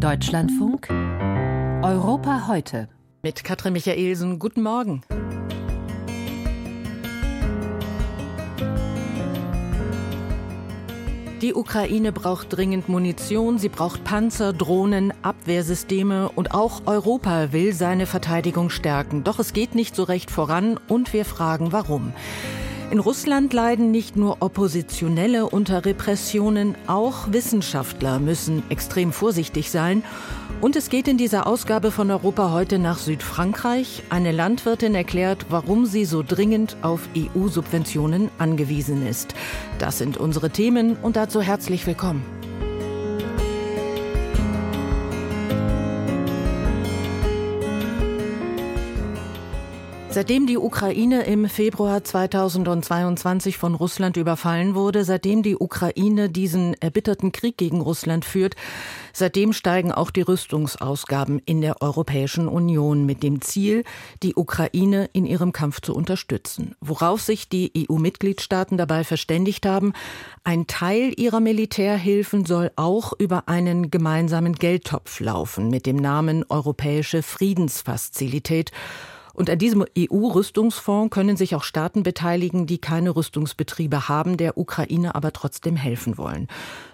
Deutschlandfunk Europa heute. Mit Katrin Michaelsen, guten Morgen. Die Ukraine braucht dringend Munition, sie braucht Panzer, Drohnen, Abwehrsysteme und auch Europa will seine Verteidigung stärken. Doch es geht nicht so recht voran und wir fragen warum. In Russland leiden nicht nur Oppositionelle unter Repressionen, auch Wissenschaftler müssen extrem vorsichtig sein. Und es geht in dieser Ausgabe von Europa heute nach Südfrankreich. Eine Landwirtin erklärt, warum sie so dringend auf EU-Subventionen angewiesen ist. Das sind unsere Themen und dazu herzlich willkommen. Seitdem die Ukraine im Februar 2022 von Russland überfallen wurde, seitdem die Ukraine diesen erbitterten Krieg gegen Russland führt, seitdem steigen auch die Rüstungsausgaben in der Europäischen Union mit dem Ziel, die Ukraine in ihrem Kampf zu unterstützen. Worauf sich die EU-Mitgliedstaaten dabei verständigt haben, ein Teil ihrer Militärhilfen soll auch über einen gemeinsamen Geldtopf laufen mit dem Namen Europäische Friedensfazilität und an diesem EU-Rüstungsfonds können sich auch Staaten beteiligen, die keine Rüstungsbetriebe haben, der Ukraine aber trotzdem helfen wollen.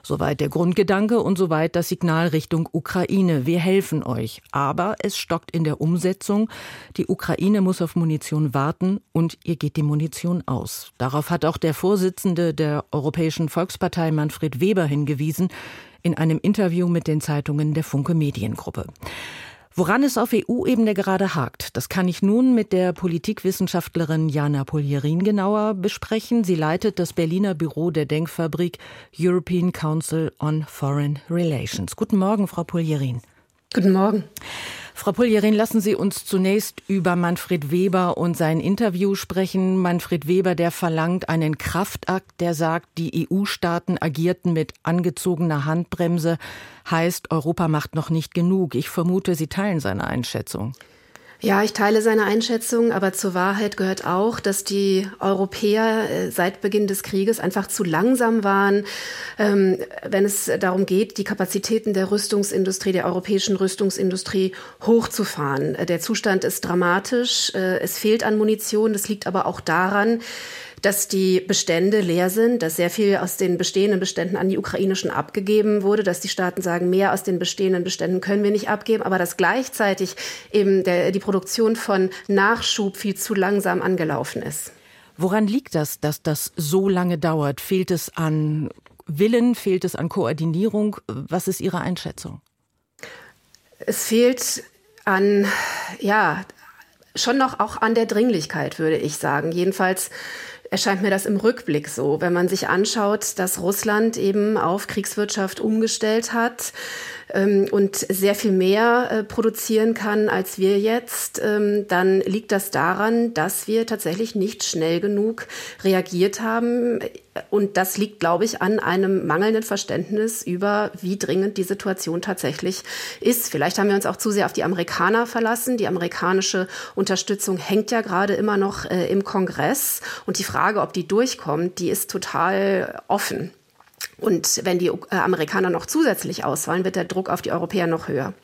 Soweit der Grundgedanke und soweit das Signal Richtung Ukraine. Wir helfen euch. Aber es stockt in der Umsetzung. Die Ukraine muss auf Munition warten und ihr geht die Munition aus. Darauf hat auch der Vorsitzende der Europäischen Volkspartei Manfred Weber hingewiesen in einem Interview mit den Zeitungen der Funke Mediengruppe. Woran es auf EU-Ebene gerade hakt, das kann ich nun mit der Politikwissenschaftlerin Jana Polierin genauer besprechen. Sie leitet das Berliner Büro der Denkfabrik European Council on Foreign Relations. Guten Morgen, Frau Polierin. Guten Morgen. Frau Puljerin, lassen Sie uns zunächst über Manfred Weber und sein Interview sprechen. Manfred Weber, der verlangt einen Kraftakt, der sagt, die EU-Staaten agierten mit angezogener Handbremse, heißt, Europa macht noch nicht genug. Ich vermute, Sie teilen seine Einschätzung. Ja, ich teile seine Einschätzung, aber zur Wahrheit gehört auch, dass die Europäer äh, seit Beginn des Krieges einfach zu langsam waren, ähm, wenn es darum geht, die Kapazitäten der Rüstungsindustrie, der europäischen Rüstungsindustrie hochzufahren. Äh, der Zustand ist dramatisch. Äh, es fehlt an Munition. Das liegt aber auch daran, dass die Bestände leer sind, dass sehr viel aus den bestehenden Beständen an die ukrainischen abgegeben wurde, dass die Staaten sagen, mehr aus den bestehenden Beständen können wir nicht abgeben, aber dass gleichzeitig eben der, die Produktion von Nachschub viel zu langsam angelaufen ist. Woran liegt das, dass das so lange dauert? Fehlt es an Willen? Fehlt es an Koordinierung? Was ist Ihre Einschätzung? Es fehlt an, ja, schon noch auch an der Dringlichkeit, würde ich sagen. Jedenfalls erscheint mir das im Rückblick so, wenn man sich anschaut, dass Russland eben auf Kriegswirtschaft umgestellt hat ähm, und sehr viel mehr äh, produzieren kann als wir jetzt, ähm, dann liegt das daran, dass wir tatsächlich nicht schnell genug reagiert haben. Und das liegt, glaube ich, an einem mangelnden Verständnis über, wie dringend die Situation tatsächlich ist. Vielleicht haben wir uns auch zu sehr auf die Amerikaner verlassen. Die amerikanische Unterstützung hängt ja gerade immer noch äh, im Kongress. Und die Frage, ob die durchkommt, die ist total offen. Und wenn die äh, Amerikaner noch zusätzlich ausfallen, wird der Druck auf die Europäer noch höher.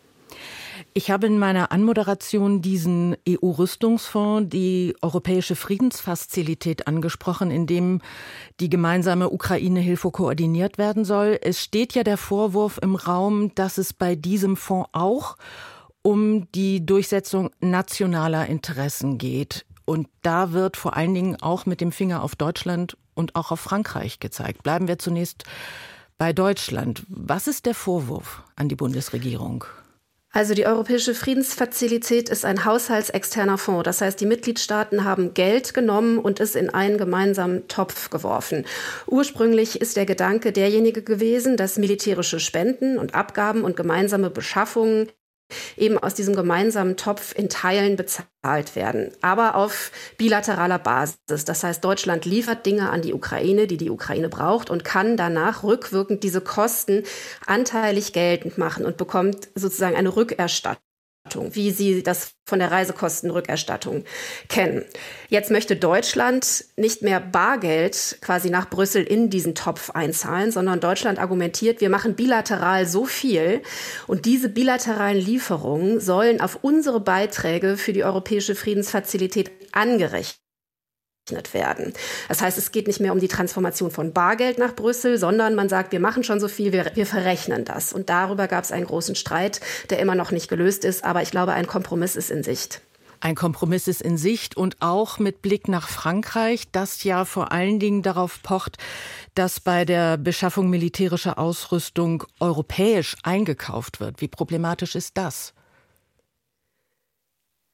Ich habe in meiner Anmoderation diesen EU-Rüstungsfonds, die Europäische Friedensfazilität angesprochen, in dem die gemeinsame Ukraine-Hilfe koordiniert werden soll. Es steht ja der Vorwurf im Raum, dass es bei diesem Fonds auch um die Durchsetzung nationaler Interessen geht. Und da wird vor allen Dingen auch mit dem Finger auf Deutschland und auch auf Frankreich gezeigt. Bleiben wir zunächst bei Deutschland. Was ist der Vorwurf an die Bundesregierung? Also die Europäische Friedensfazilität ist ein haushaltsexterner Fonds. Das heißt, die Mitgliedstaaten haben Geld genommen und es in einen gemeinsamen Topf geworfen. Ursprünglich ist der Gedanke derjenige gewesen, dass militärische Spenden und Abgaben und gemeinsame Beschaffungen eben aus diesem gemeinsamen Topf in Teilen bezahlt werden, aber auf bilateraler Basis. Das heißt, Deutschland liefert Dinge an die Ukraine, die die Ukraine braucht und kann danach rückwirkend diese Kosten anteilig geltend machen und bekommt sozusagen eine Rückerstattung. Wie Sie das von der Reisekostenrückerstattung kennen. Jetzt möchte Deutschland nicht mehr Bargeld quasi nach Brüssel in diesen Topf einzahlen, sondern Deutschland argumentiert, wir machen bilateral so viel und diese bilateralen Lieferungen sollen auf unsere Beiträge für die europäische Friedensfazilität angerechnet werden. Das heißt, es geht nicht mehr um die Transformation von Bargeld nach Brüssel, sondern man sagt, wir machen schon so viel, wir, wir verrechnen das. Und darüber gab es einen großen Streit, der immer noch nicht gelöst ist. Aber ich glaube, ein Kompromiss ist in Sicht. Ein Kompromiss ist in Sicht und auch mit Blick nach Frankreich, das ja vor allen Dingen darauf pocht, dass bei der Beschaffung militärischer Ausrüstung europäisch eingekauft wird. Wie problematisch ist das?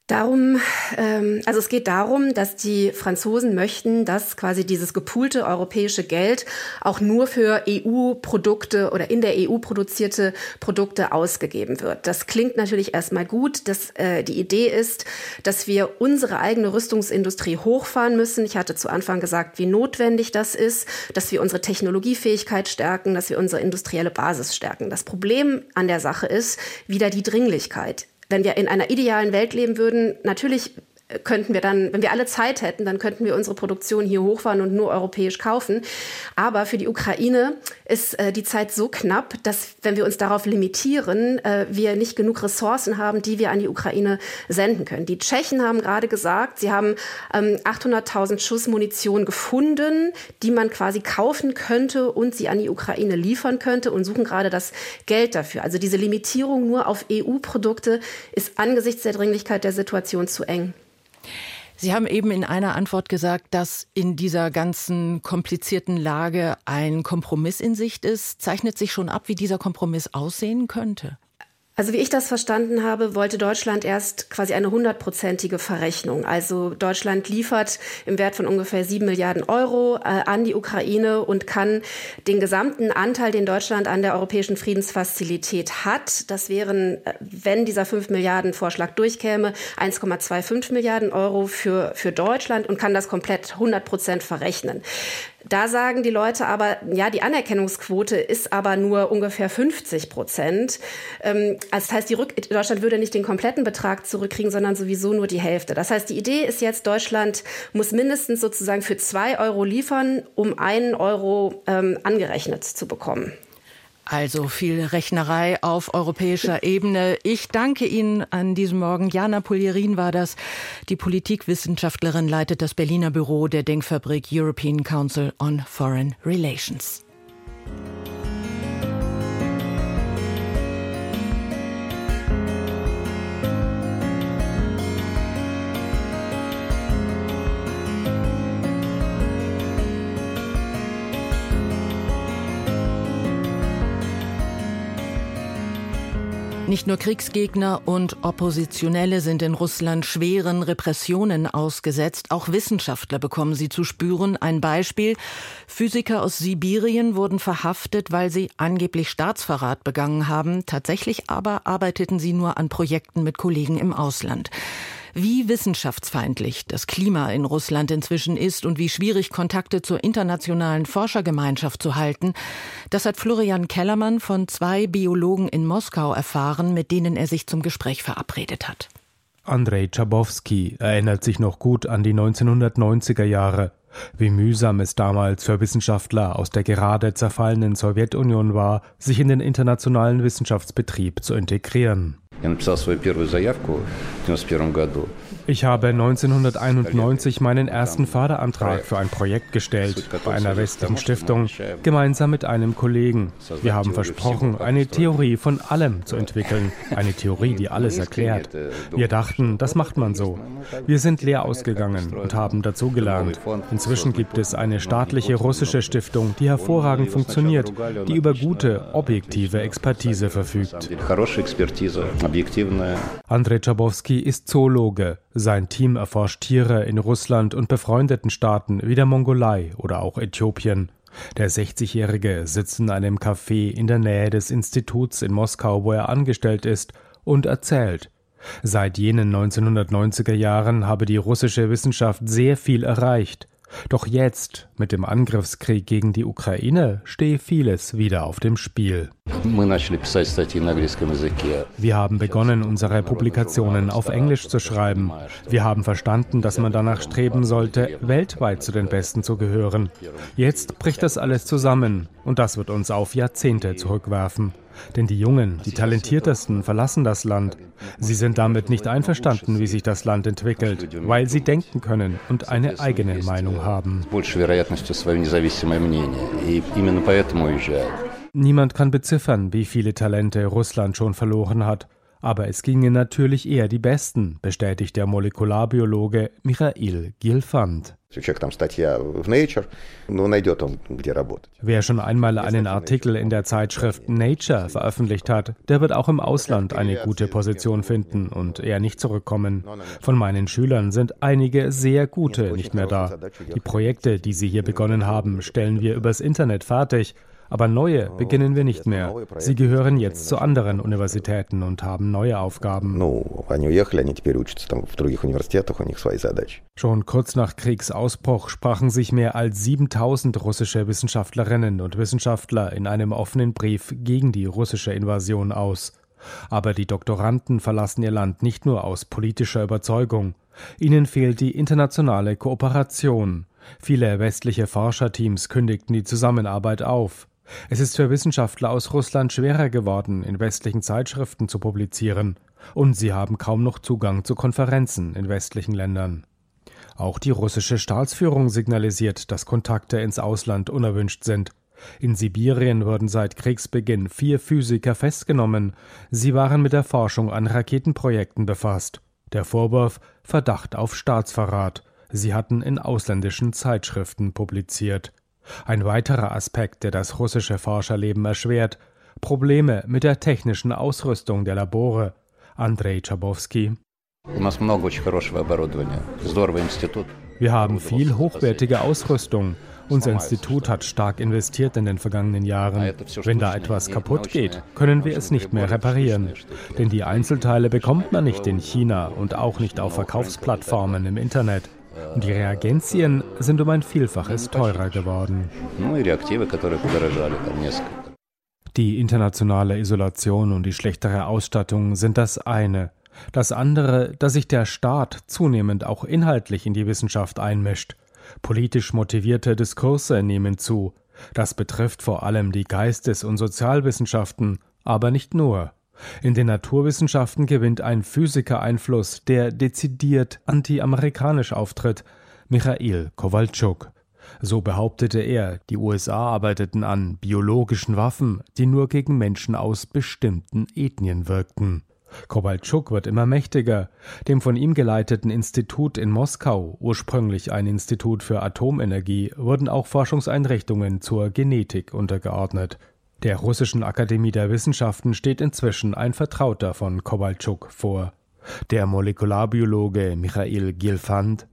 Darum, ähm, also es geht darum, dass die Franzosen möchten, dass quasi dieses gepoolte europäische Geld auch nur für EU-Produkte oder in der EU produzierte Produkte ausgegeben wird. Das klingt natürlich erstmal gut. Dass, äh, die Idee ist, dass wir unsere eigene Rüstungsindustrie hochfahren müssen. Ich hatte zu Anfang gesagt, wie notwendig das ist, dass wir unsere Technologiefähigkeit stärken, dass wir unsere industrielle Basis stärken. Das Problem an der Sache ist wieder die Dringlichkeit wenn wir in einer idealen Welt leben würden, natürlich könnten wir dann, wenn wir alle Zeit hätten, dann könnten wir unsere Produktion hier hochfahren und nur europäisch kaufen. Aber für die Ukraine ist äh, die Zeit so knapp, dass wenn wir uns darauf limitieren, äh, wir nicht genug Ressourcen haben, die wir an die Ukraine senden können. Die Tschechen haben gerade gesagt, sie haben ähm, 800.000 Schuss Munition gefunden, die man quasi kaufen könnte und sie an die Ukraine liefern könnte und suchen gerade das Geld dafür. Also diese Limitierung nur auf EU-Produkte ist angesichts der Dringlichkeit der Situation zu eng. Sie haben eben in einer Antwort gesagt, dass in dieser ganzen komplizierten Lage ein Kompromiss in Sicht ist. Zeichnet sich schon ab, wie dieser Kompromiss aussehen könnte? Also wie ich das verstanden habe, wollte Deutschland erst quasi eine hundertprozentige Verrechnung. Also Deutschland liefert im Wert von ungefähr sieben Milliarden Euro äh, an die Ukraine und kann den gesamten Anteil, den Deutschland an der europäischen Friedensfazilität hat, das wären, äh, wenn dieser fünf Milliarden Vorschlag durchkäme, 1,25 Milliarden Euro für, für Deutschland und kann das komplett 100 Prozent verrechnen. Da sagen die Leute aber, ja, die Anerkennungsquote ist aber nur ungefähr 50 Prozent. Ähm, also das heißt, die Rück Deutschland würde nicht den kompletten Betrag zurückkriegen, sondern sowieso nur die Hälfte. Das heißt, die Idee ist jetzt, Deutschland muss mindestens sozusagen für zwei Euro liefern, um einen Euro ähm, angerechnet zu bekommen. Also viel Rechnerei auf europäischer Ebene. Ich danke Ihnen an diesem Morgen. Jana Pulierin war das. Die Politikwissenschaftlerin leitet das Berliner Büro der Denkfabrik European Council on Foreign Relations. Nicht nur Kriegsgegner und Oppositionelle sind in Russland schweren Repressionen ausgesetzt, auch Wissenschaftler bekommen sie zu spüren. Ein Beispiel. Physiker aus Sibirien wurden verhaftet, weil sie angeblich Staatsverrat begangen haben. Tatsächlich aber arbeiteten sie nur an Projekten mit Kollegen im Ausland. Wie wissenschaftsfeindlich das Klima in Russland inzwischen ist und wie schwierig Kontakte zur internationalen Forschergemeinschaft zu halten, das hat Florian Kellermann von zwei Biologen in Moskau erfahren, mit denen er sich zum Gespräch verabredet hat. Andrei Czabowski erinnert sich noch gut an die 1990er Jahre, wie mühsam es damals für Wissenschaftler aus der gerade zerfallenen Sowjetunion war, sich in den internationalen Wissenschaftsbetrieb zu integrieren. Я написал свою первую заявку в 1991 году. Ich habe 1991 meinen ersten Förderantrag für ein Projekt gestellt bei einer westlichen Stiftung, gemeinsam mit einem Kollegen. Wir haben versprochen, eine Theorie von allem zu entwickeln, eine Theorie, die alles erklärt. Wir dachten, das macht man so. Wir sind leer ausgegangen und haben dazugelernt. Inzwischen gibt es eine staatliche russische Stiftung, die hervorragend funktioniert, die über gute, objektive Expertise verfügt. Andrei Czabowski ist Zoologe. Sein Team erforscht Tiere in Russland und befreundeten Staaten wie der Mongolei oder auch Äthiopien. Der 60-Jährige sitzt in einem Café in der Nähe des Instituts in Moskau, wo er angestellt ist, und erzählt. Seit jenen 1990er Jahren habe die russische Wissenschaft sehr viel erreicht. Doch jetzt, mit dem Angriffskrieg gegen die Ukraine, stehe vieles wieder auf dem Spiel. Wir haben begonnen, unsere Publikationen auf Englisch zu schreiben. Wir haben verstanden, dass man danach streben sollte, weltweit zu den Besten zu gehören. Jetzt bricht das alles zusammen und das wird uns auf Jahrzehnte zurückwerfen. Denn die Jungen, die Talentiertesten verlassen das Land. Sie sind damit nicht einverstanden, wie sich das Land entwickelt, weil sie denken können und eine eigene Meinung haben. Niemand kann beziffern, wie viele Talente Russland schon verloren hat. Aber es gingen natürlich eher die Besten, bestätigt der Molekularbiologe Michail Gilfand. Wer schon einmal einen Artikel in der Zeitschrift Nature veröffentlicht hat, der wird auch im Ausland eine gute Position finden und eher nicht zurückkommen. Von meinen Schülern sind einige sehr gute nicht mehr da. Die Projekte, die sie hier begonnen haben, stellen wir übers Internet fertig aber neue beginnen wir nicht mehr. Sie gehören jetzt zu anderen Universitäten und haben neue Aufgaben. Schon kurz nach Kriegsausbruch sprachen sich mehr als 7000 russische Wissenschaftlerinnen und Wissenschaftler in einem offenen Brief gegen die russische Invasion aus. Aber die Doktoranden verlassen ihr Land nicht nur aus politischer Überzeugung. Ihnen fehlt die internationale Kooperation. Viele westliche Forscherteams kündigten die Zusammenarbeit auf. Es ist für Wissenschaftler aus Russland schwerer geworden, in westlichen Zeitschriften zu publizieren, und sie haben kaum noch Zugang zu Konferenzen in westlichen Ländern. Auch die russische Staatsführung signalisiert, dass Kontakte ins Ausland unerwünscht sind. In Sibirien wurden seit Kriegsbeginn vier Physiker festgenommen. Sie waren mit der Forschung an Raketenprojekten befasst. Der Vorwurf Verdacht auf Staatsverrat. Sie hatten in ausländischen Zeitschriften publiziert. Ein weiterer Aspekt, der das russische Forscherleben erschwert, Probleme mit der technischen Ausrüstung der Labore. Andrei Chabowski. Wir haben viel hochwertige Ausrüstung. Unser Institut hat stark investiert in den vergangenen Jahren. Wenn da etwas kaputt geht, können wir es nicht mehr reparieren. Denn die Einzelteile bekommt man nicht in China und auch nicht auf Verkaufsplattformen im Internet. Und die Reagenzien sind um ein Vielfaches teurer geworden. Die internationale Isolation und die schlechtere Ausstattung sind das eine. Das andere, dass sich der Staat zunehmend auch inhaltlich in die Wissenschaft einmischt. Politisch motivierte Diskurse nehmen zu. Das betrifft vor allem die Geistes- und Sozialwissenschaften, aber nicht nur. In den Naturwissenschaften gewinnt ein Physiker Einfluss, der dezidiert anti-amerikanisch auftritt, Michail Kowalczuk. So behauptete er, die USA arbeiteten an biologischen Waffen, die nur gegen Menschen aus bestimmten Ethnien wirkten. Kowalczuk wird immer mächtiger. Dem von ihm geleiteten Institut in Moskau, ursprünglich ein Institut für Atomenergie, wurden auch Forschungseinrichtungen zur Genetik untergeordnet. Der Russischen Akademie der Wissenschaften steht inzwischen ein Vertrauter von Kowalczuk vor. Der Molekularbiologe Michail Gilfand.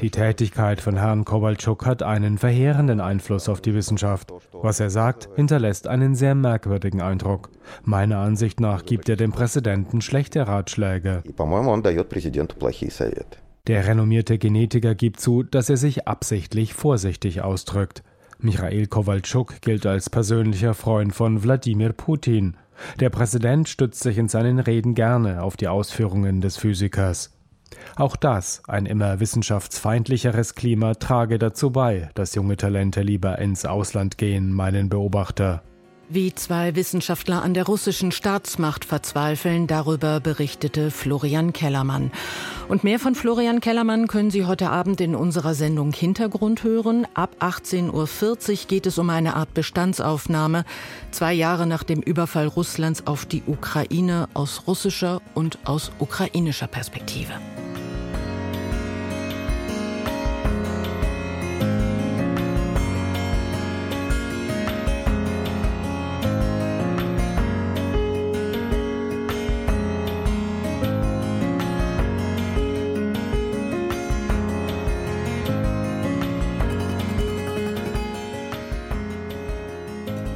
Die Tätigkeit von Herrn Kowalczuk hat einen verheerenden Einfluss auf die Wissenschaft. Was er sagt, hinterlässt einen sehr merkwürdigen Eindruck. Meiner Ansicht nach gibt er dem Präsidenten schlechte Ratschläge. Der renommierte Genetiker gibt zu, dass er sich absichtlich vorsichtig ausdrückt. Michail Kowalczuk gilt als persönlicher Freund von Wladimir Putin. Der Präsident stützt sich in seinen Reden gerne auf die Ausführungen des Physikers. Auch das, ein immer wissenschaftsfeindlicheres Klima, trage dazu bei, dass junge Talente lieber ins Ausland gehen, meinen Beobachter. Wie zwei Wissenschaftler an der russischen Staatsmacht verzweifeln, darüber berichtete Florian Kellermann. Und mehr von Florian Kellermann können Sie heute Abend in unserer Sendung Hintergrund hören. Ab 18.40 Uhr geht es um eine Art Bestandsaufnahme, zwei Jahre nach dem Überfall Russlands auf die Ukraine aus russischer und aus ukrainischer Perspektive.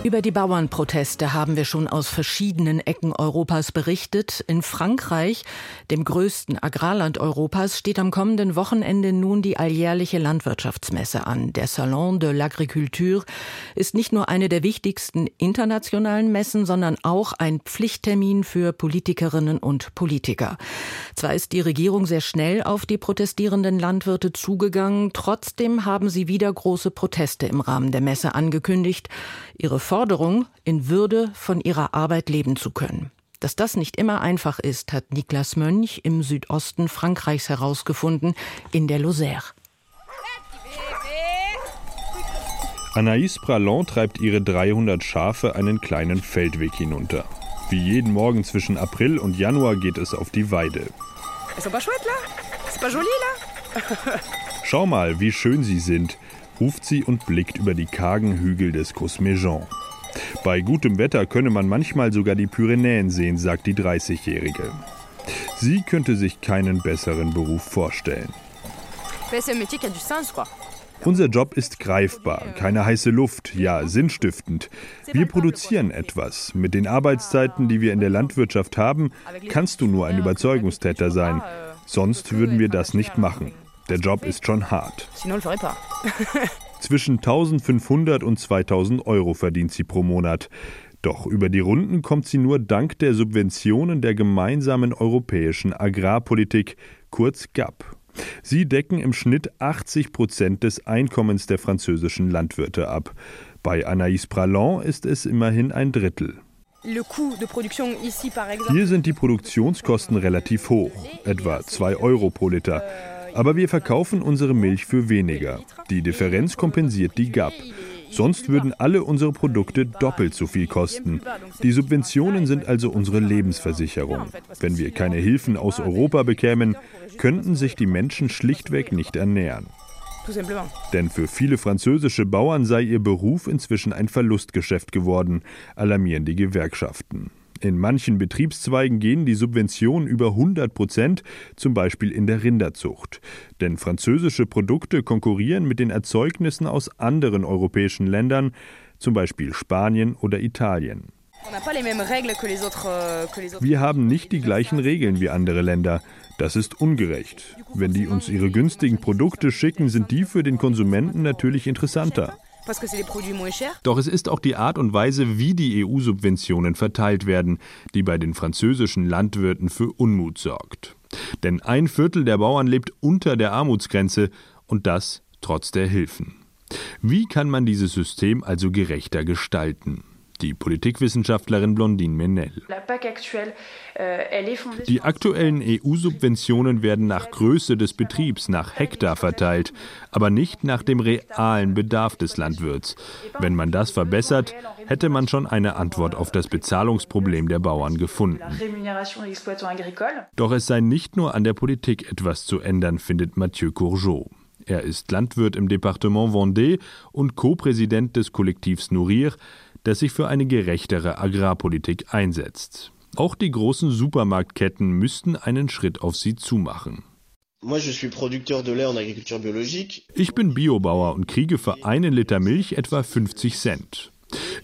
Über die Bauernproteste haben wir schon aus verschiedenen Ecken Europas berichtet. In Frankreich, dem größten Agrarland Europas, steht am kommenden Wochenende nun die alljährliche Landwirtschaftsmesse an. Der Salon de l'Agriculture ist nicht nur eine der wichtigsten internationalen Messen, sondern auch ein Pflichttermin für Politikerinnen und Politiker. Zwar ist die Regierung sehr schnell auf die protestierenden Landwirte zugegangen, trotzdem haben sie wieder große Proteste im Rahmen der Messe angekündigt. Ihre Forderung, in Würde von ihrer Arbeit leben zu können. Dass das nicht immer einfach ist, hat Niklas Mönch im Südosten Frankreichs herausgefunden, in der Lozère. Anaïs Pralon treibt ihre 300 Schafe einen kleinen Feldweg hinunter. Wie jeden Morgen zwischen April und Januar geht es auf die Weide. Schau mal, wie schön sie sind, ruft sie und blickt über die kargen Hügel des Cosméjean. Bei gutem Wetter könne man manchmal sogar die Pyrenäen sehen, sagt die 30-Jährige. Sie könnte sich keinen besseren Beruf vorstellen. Unser Job ist greifbar, keine heiße Luft, ja sinnstiftend. Wir produzieren etwas. Mit den Arbeitszeiten, die wir in der Landwirtschaft haben, kannst du nur ein Überzeugungstäter sein. Sonst würden wir das nicht machen. Der Job ist schon hart. Zwischen 1500 und 2000 Euro verdient sie pro Monat. Doch über die Runden kommt sie nur dank der Subventionen der gemeinsamen europäischen Agrarpolitik, kurz GAP. Sie decken im Schnitt 80 Prozent des Einkommens der französischen Landwirte ab. Bei Anaïs Pralon ist es immerhin ein Drittel. Hier sind die Produktionskosten relativ hoch, etwa 2 Euro pro Liter. Aber wir verkaufen unsere Milch für weniger. Die Differenz kompensiert die GAP. Sonst würden alle unsere Produkte doppelt so viel kosten. Die Subventionen sind also unsere Lebensversicherung. Wenn wir keine Hilfen aus Europa bekämen, könnten sich die Menschen schlichtweg nicht ernähren. Denn für viele französische Bauern sei ihr Beruf inzwischen ein Verlustgeschäft geworden, alarmieren die Gewerkschaften. In manchen Betriebszweigen gehen die Subventionen über 100 Prozent, zum Beispiel in der Rinderzucht. Denn französische Produkte konkurrieren mit den Erzeugnissen aus anderen europäischen Ländern, zum Beispiel Spanien oder Italien. Wir haben nicht die gleichen Regeln wie andere Länder. Das ist ungerecht. Wenn die uns ihre günstigen Produkte schicken, sind die für den Konsumenten natürlich interessanter. Doch es ist auch die Art und Weise, wie die EU-Subventionen verteilt werden, die bei den französischen Landwirten für Unmut sorgt. Denn ein Viertel der Bauern lebt unter der Armutsgrenze und das trotz der Hilfen. Wie kann man dieses System also gerechter gestalten? Die Politikwissenschaftlerin Blondine Menel. Euh, die aktuellen EU-Subventionen werden nach Größe des Betriebs, nach Hektar verteilt, aber nicht nach dem realen Bedarf des Landwirts. Wenn man das verbessert, hätte man schon eine Antwort auf das Bezahlungsproblem der Bauern gefunden. Doch es sei nicht nur an der Politik etwas zu ändern, findet Mathieu Courgeot. Er ist Landwirt im Departement Vendée und Co-Präsident des Kollektivs Nourrir, das sich für eine gerechtere Agrarpolitik einsetzt. Auch die großen Supermarktketten müssten einen Schritt auf sie zumachen. Ich bin Biobauer und kriege für einen Liter Milch etwa 50 Cent.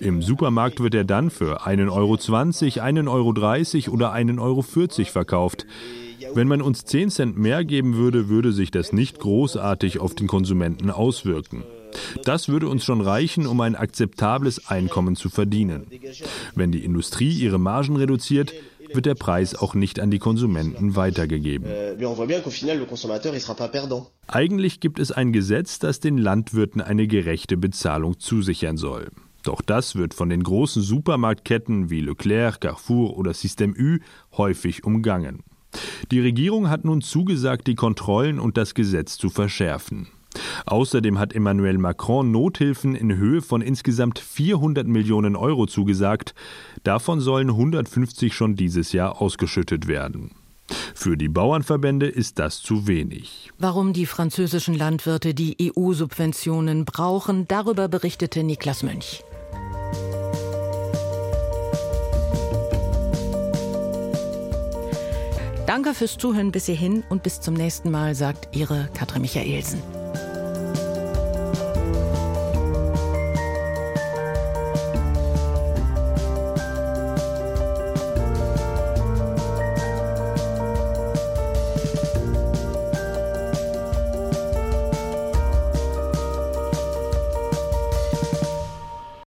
Im Supermarkt wird er dann für 1,20 Euro, 1,30 Euro oder 1,40 Euro verkauft. Wenn man uns 10 Cent mehr geben würde, würde sich das nicht großartig auf den Konsumenten auswirken. Das würde uns schon reichen, um ein akzeptables Einkommen zu verdienen. Wenn die Industrie ihre Margen reduziert, wird der Preis auch nicht an die Konsumenten weitergegeben. Eigentlich gibt es ein Gesetz, das den Landwirten eine gerechte Bezahlung zusichern soll. Doch das wird von den großen Supermarktketten wie Leclerc, Carrefour oder Système U häufig umgangen. Die Regierung hat nun zugesagt, die Kontrollen und das Gesetz zu verschärfen. Außerdem hat Emmanuel Macron Nothilfen in Höhe von insgesamt 400 Millionen Euro zugesagt. Davon sollen 150 schon dieses Jahr ausgeschüttet werden. Für die Bauernverbände ist das zu wenig. Warum die französischen Landwirte die EU-Subventionen brauchen, darüber berichtete Niklas Mönch. Danke fürs Zuhören bis hierhin und bis zum nächsten Mal, sagt Ihre Katrin Michaelsen.